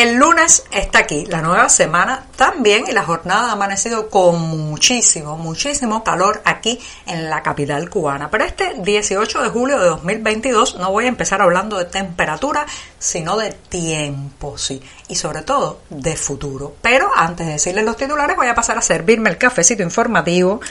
El lunes está aquí, la nueva semana también y la jornada ha amanecido con muchísimo, muchísimo calor aquí en la capital cubana. Pero este 18 de julio de 2022 no voy a empezar hablando de temperatura, sino de tiempo, sí, y sobre todo de futuro. Pero antes de decirles los titulares voy a pasar a servirme el cafecito informativo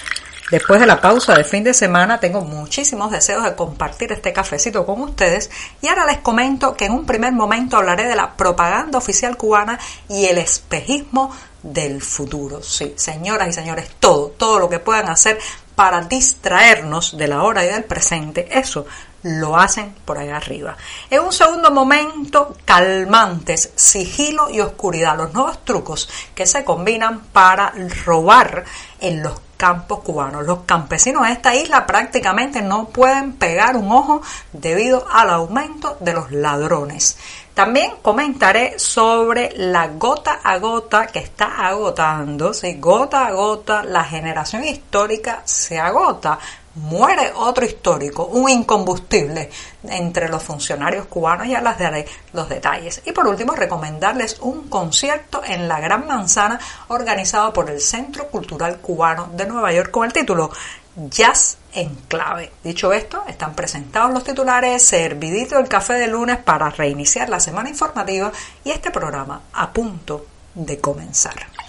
Después de la pausa de fin de semana tengo muchísimos deseos de compartir este cafecito con ustedes y ahora les comento que en un primer momento hablaré de la propaganda oficial cubana y el espejismo del futuro. Sí, señoras y señores, todo, todo lo que puedan hacer para distraernos de la hora y del presente, eso lo hacen por allá arriba. En un segundo momento, calmantes, sigilo y oscuridad, los nuevos trucos que se combinan para robar en los campos cubanos. Los campesinos de esta isla prácticamente no pueden pegar un ojo debido al aumento de los ladrones. También comentaré sobre la gota a gota que está agotando. Si gota a gota la generación histórica se agota muere otro histórico, un incombustible entre los funcionarios cubanos, ya las daré los detalles. Y por último, recomendarles un concierto en la Gran Manzana organizado por el Centro Cultural Cubano de Nueva York con el título Jazz en clave. Dicho esto, están presentados los titulares, servidito el café de lunes para reiniciar la semana informativa y este programa a punto de comenzar.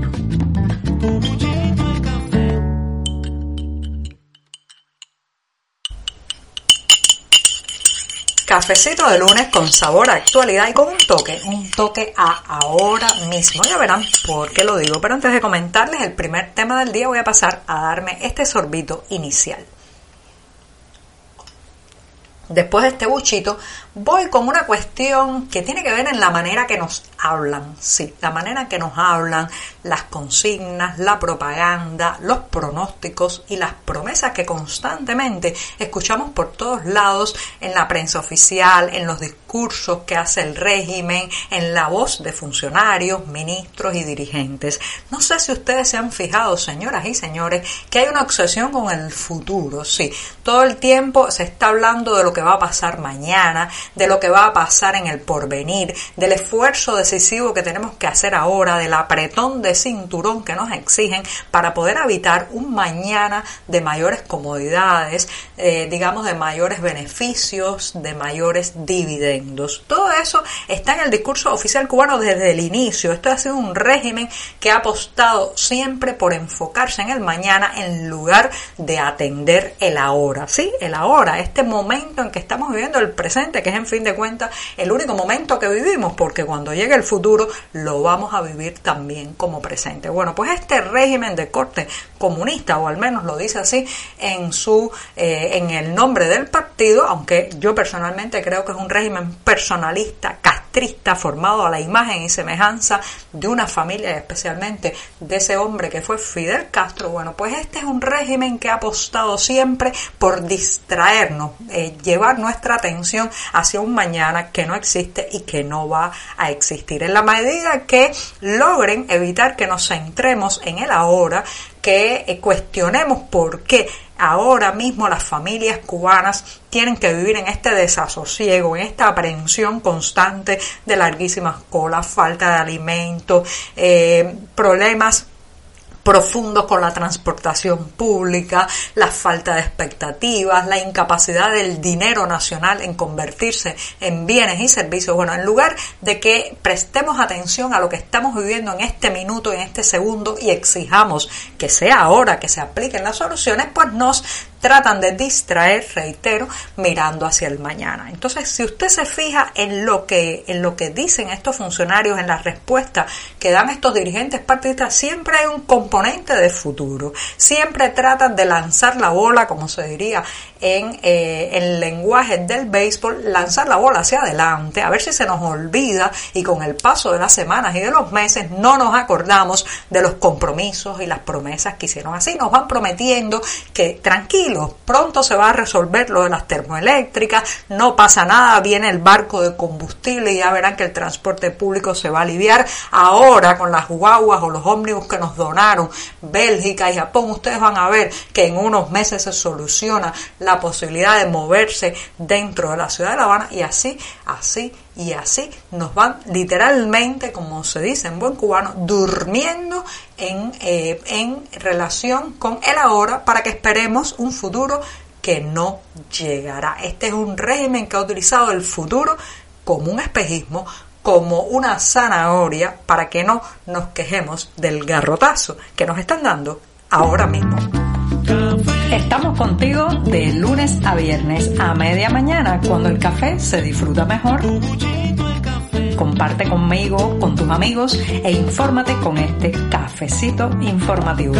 Cafecito de lunes con sabor a actualidad y con un toque, un toque a ahora mismo. Ya verán por qué lo digo, pero antes de comentarles el primer tema del día voy a pasar a darme este sorbito inicial. Después de este buchito, voy con una cuestión que tiene que ver en la manera que nos hablan, sí, la manera que nos hablan, las consignas, la propaganda, los pronósticos y las promesas que constantemente escuchamos por todos lados en la prensa oficial, en los discursos que hace el régimen, en la voz de funcionarios, ministros y dirigentes. No sé si ustedes se han fijado, señoras y señores, que hay una obsesión con el futuro, sí, todo el tiempo se está hablando de lo que va a pasar mañana, de lo que va a pasar en el porvenir, del esfuerzo decisivo que tenemos que hacer ahora, del apretón de cinturón que nos exigen para poder habitar un mañana de mayores comodidades, eh, digamos de mayores beneficios, de mayores dividendos. Todo eso está en el discurso oficial cubano desde el inicio. Esto ha sido un régimen que ha apostado siempre por enfocarse en el mañana en lugar de atender el ahora. Sí, el ahora, este momento en que estamos viviendo el presente, que es en fin de cuentas el único momento que vivimos, porque cuando llegue el futuro lo vamos a vivir también como presente. Bueno, pues este régimen de corte comunista, o al menos lo dice así en su eh, en el nombre del partido, aunque yo personalmente creo que es un régimen personalista, castrista, formado a la imagen y semejanza de una familia, especialmente de ese hombre que fue Fidel Castro. Bueno, pues este es un régimen que ha apostado siempre por distraernos, eh, llevar nuestra atención hacia un mañana que no existe y que no va a existir. En la medida que logren evitar que nos centremos en el ahora, que eh, cuestionemos por qué ahora mismo las familias cubanas tienen que vivir en este desasosiego, en esta aprehensión constante de larguísimas colas, falta de alimentos, eh, problemas profundos con la transportación pública, la falta de expectativas, la incapacidad del dinero nacional en convertirse en bienes y servicios. Bueno, en lugar de que prestemos atención a lo que estamos viviendo en este minuto, en este segundo y exijamos que sea ahora que se apliquen las soluciones, pues nos tratan de distraer, reitero, mirando hacia el mañana. Entonces, si usted se fija en lo que, en lo que dicen estos funcionarios, en las respuestas que dan estos dirigentes partidistas, siempre hay un componente de futuro. Siempre tratan de lanzar la bola, como se diría en eh, el lenguaje del béisbol, lanzar la bola hacia adelante, a ver si se nos olvida y con el paso de las semanas y de los meses no nos acordamos de los compromisos y las promesas que hicieron. Así nos van prometiendo que pronto se va a resolver lo de las termoeléctricas, no pasa nada, viene el barco de combustible y ya verán que el transporte público se va a aliviar. Ahora con las guaguas o los ómnibus que nos donaron Bélgica y Japón, ustedes van a ver que en unos meses se soluciona la posibilidad de moverse dentro de la ciudad de La Habana y así, así y así nos van literalmente, como se dice en buen cubano, durmiendo en, eh, en relación con el ahora para que esperemos un futuro que no llegará. Este es un régimen que ha utilizado el futuro como un espejismo, como una zanahoria para que no nos quejemos del garrotazo que nos están dando ahora mismo. Estamos contigo de lunes a viernes a media mañana cuando el café se disfruta mejor. Comparte conmigo, con tus amigos e infórmate con este cafecito informativo.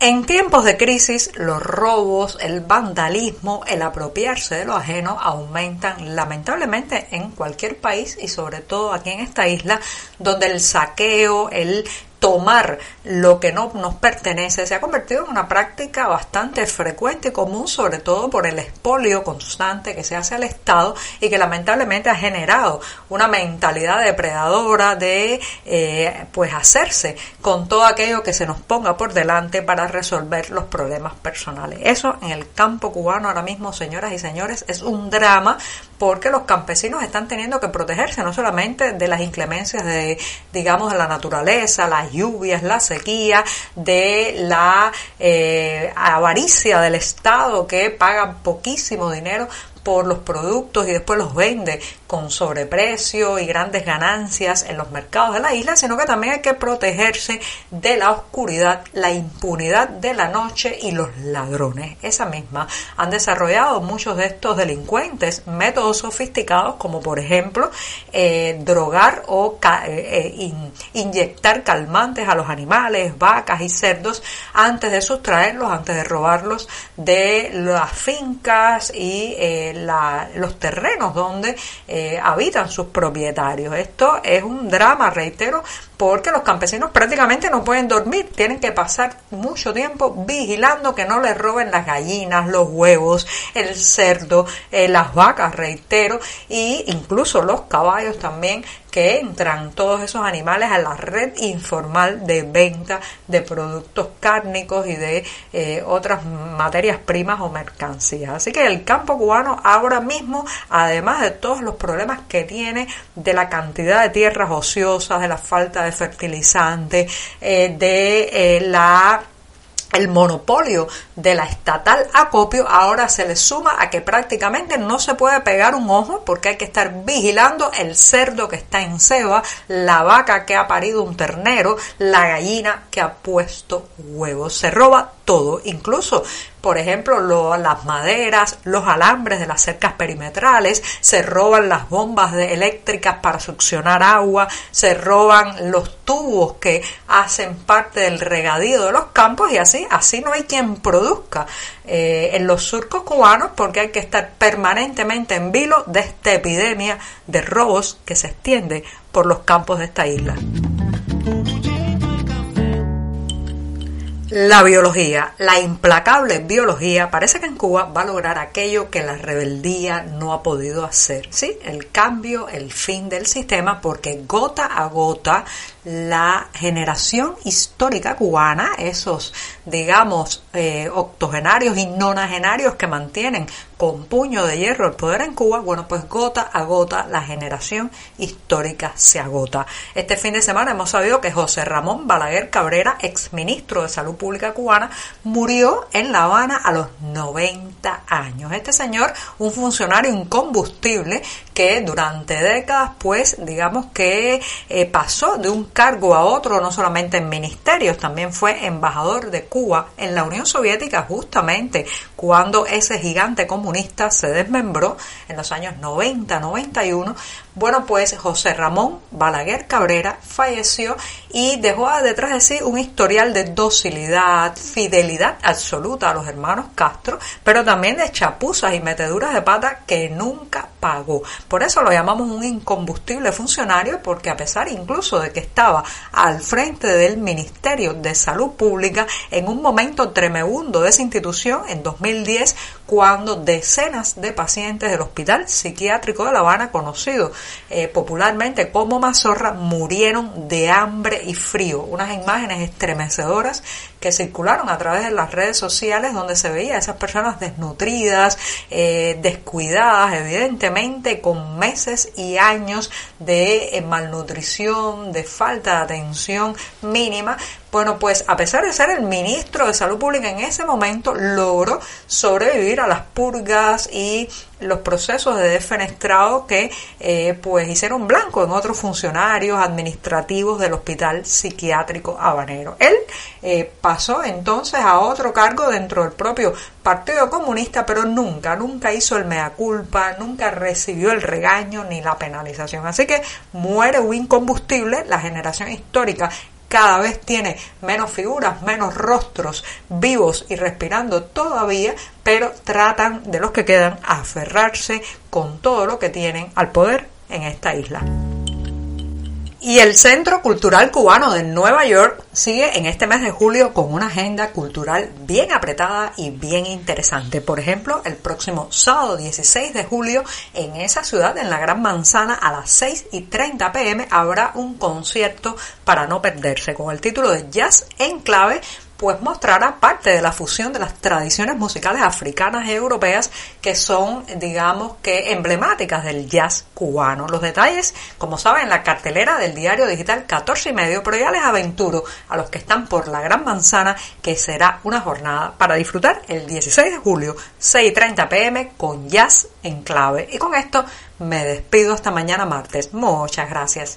En tiempos de crisis, los robos, el vandalismo, el apropiarse de lo ajeno aumentan lamentablemente en cualquier país y sobre todo aquí en esta isla, donde el saqueo, el tomar lo que no nos pertenece se ha convertido en una práctica bastante frecuente y común, sobre todo por el expolio constante que se hace al Estado y que lamentablemente ha generado una mentalidad depredadora de eh, pues hacerse con todo aquello que se nos ponga por delante para resolver los problemas personales. Eso en el campo cubano ahora mismo, señoras y señores, es un drama porque los campesinos están teniendo que protegerse no solamente de las inclemencias de, digamos, de la naturaleza, las lluvias, la sequía, de la eh, avaricia del Estado que paga poquísimo dinero por los productos y después los vende con sobreprecio y grandes ganancias en los mercados de la isla, sino que también hay que protegerse de la oscuridad, la impunidad de la noche y los ladrones. Esa misma han desarrollado muchos de estos delincuentes métodos sofisticados como por ejemplo eh, drogar o eh, eh, inyectar calmantes a los animales, vacas y cerdos antes de sustraerlos, antes de robarlos de las fincas y los terrenos donde eh, habitan sus propietarios. Esto es un drama, reitero, porque los campesinos prácticamente no pueden dormir, tienen que pasar mucho tiempo vigilando que no les roben las gallinas, los huevos, el cerdo, eh, las vacas, reitero, e incluso los caballos también que entran todos esos animales a la red informal de venta de productos cárnicos y de eh, otras materias primas o mercancías. Así que el campo cubano ahora mismo, además de todos los problemas que tiene de la cantidad de tierras ociosas, de la falta de fertilizante, eh, de eh, la el monopolio de la estatal acopio ahora se le suma a que prácticamente no se puede pegar un ojo porque hay que estar vigilando el cerdo que está en ceba, la vaca que ha parido un ternero, la gallina que ha puesto huevos. Se roba todo, incluso por ejemplo, las maderas, los alambres de las cercas perimetrales, se roban las bombas eléctricas para succionar agua, se roban los tubos que hacen parte del regadío de los campos y así, así no hay quien produzca eh, en los surcos cubanos porque hay que estar permanentemente en vilo de esta epidemia de robos que se extiende por los campos de esta isla. La biología, la implacable biología, parece que en Cuba va a lograr aquello que la rebeldía no ha podido hacer, ¿sí? El cambio, el fin del sistema, porque gota a gota la generación histórica cubana, esos, digamos, eh, octogenarios y nonagenarios que mantienen con puño de hierro el poder en Cuba, bueno, pues gota a gota la generación histórica se agota. Este fin de semana hemos sabido que José Ramón Balaguer Cabrera, exministro de Salud Pública cubana, murió en La Habana a los 90 años. Este señor, un funcionario incombustible que durante décadas, pues, digamos que eh, pasó de un cargo a otro, no solamente en ministerios, también fue embajador de Cuba en la Unión Soviética, justamente cuando ese gigante comunista se desmembró en los años 90-91. Bueno, pues José Ramón Balaguer Cabrera falleció y dejó detrás de sí un historial de docilidad, fidelidad absoluta a los hermanos Castro, pero también de chapuzas y meteduras de pata que nunca pagó. Por eso lo llamamos un incombustible funcionario, porque a pesar incluso de que estaba al frente del Ministerio de Salud Pública en un momento tremebundo de esa institución en 2010, cuando decenas de pacientes del Hospital Psiquiátrico de La Habana, conocido eh, popularmente como Mazorra, murieron de hambre y frío. Unas imágenes estremecedoras que circularon a través de las redes sociales donde se veía a esas personas desnutridas, eh, descuidadas, evidentemente con meses y años de eh, malnutrición, de falta de atención mínima, bueno, pues a pesar de ser el ministro de Salud Pública en ese momento, logró sobrevivir las purgas y los procesos de defenestrado que eh, pues hicieron blanco en otros funcionarios administrativos del Hospital Psiquiátrico Habanero. Él eh, pasó entonces a otro cargo dentro del propio Partido Comunista, pero nunca, nunca hizo el mea culpa, nunca recibió el regaño ni la penalización. Así que muere un incombustible, la generación histórica cada vez tiene menos figuras, menos rostros vivos y respirando todavía, pero tratan de los que quedan aferrarse con todo lo que tienen al poder en esta isla. Y el Centro Cultural Cubano de Nueva York sigue en este mes de julio con una agenda cultural bien apretada y bien interesante. Por ejemplo, el próximo sábado 16 de julio en esa ciudad, en la Gran Manzana, a las 6 y 30 pm, habrá un concierto para no perderse con el título de Jazz en clave pues mostrará parte de la fusión de las tradiciones musicales africanas y europeas que son, digamos que, emblemáticas del jazz cubano. Los detalles, como saben, en la cartelera del diario digital 14 y medio, pero ya les aventuro a los que están por la Gran Manzana que será una jornada para disfrutar el 16 de julio, 6.30 pm, con jazz en clave. Y con esto me despido hasta mañana martes. Muchas gracias.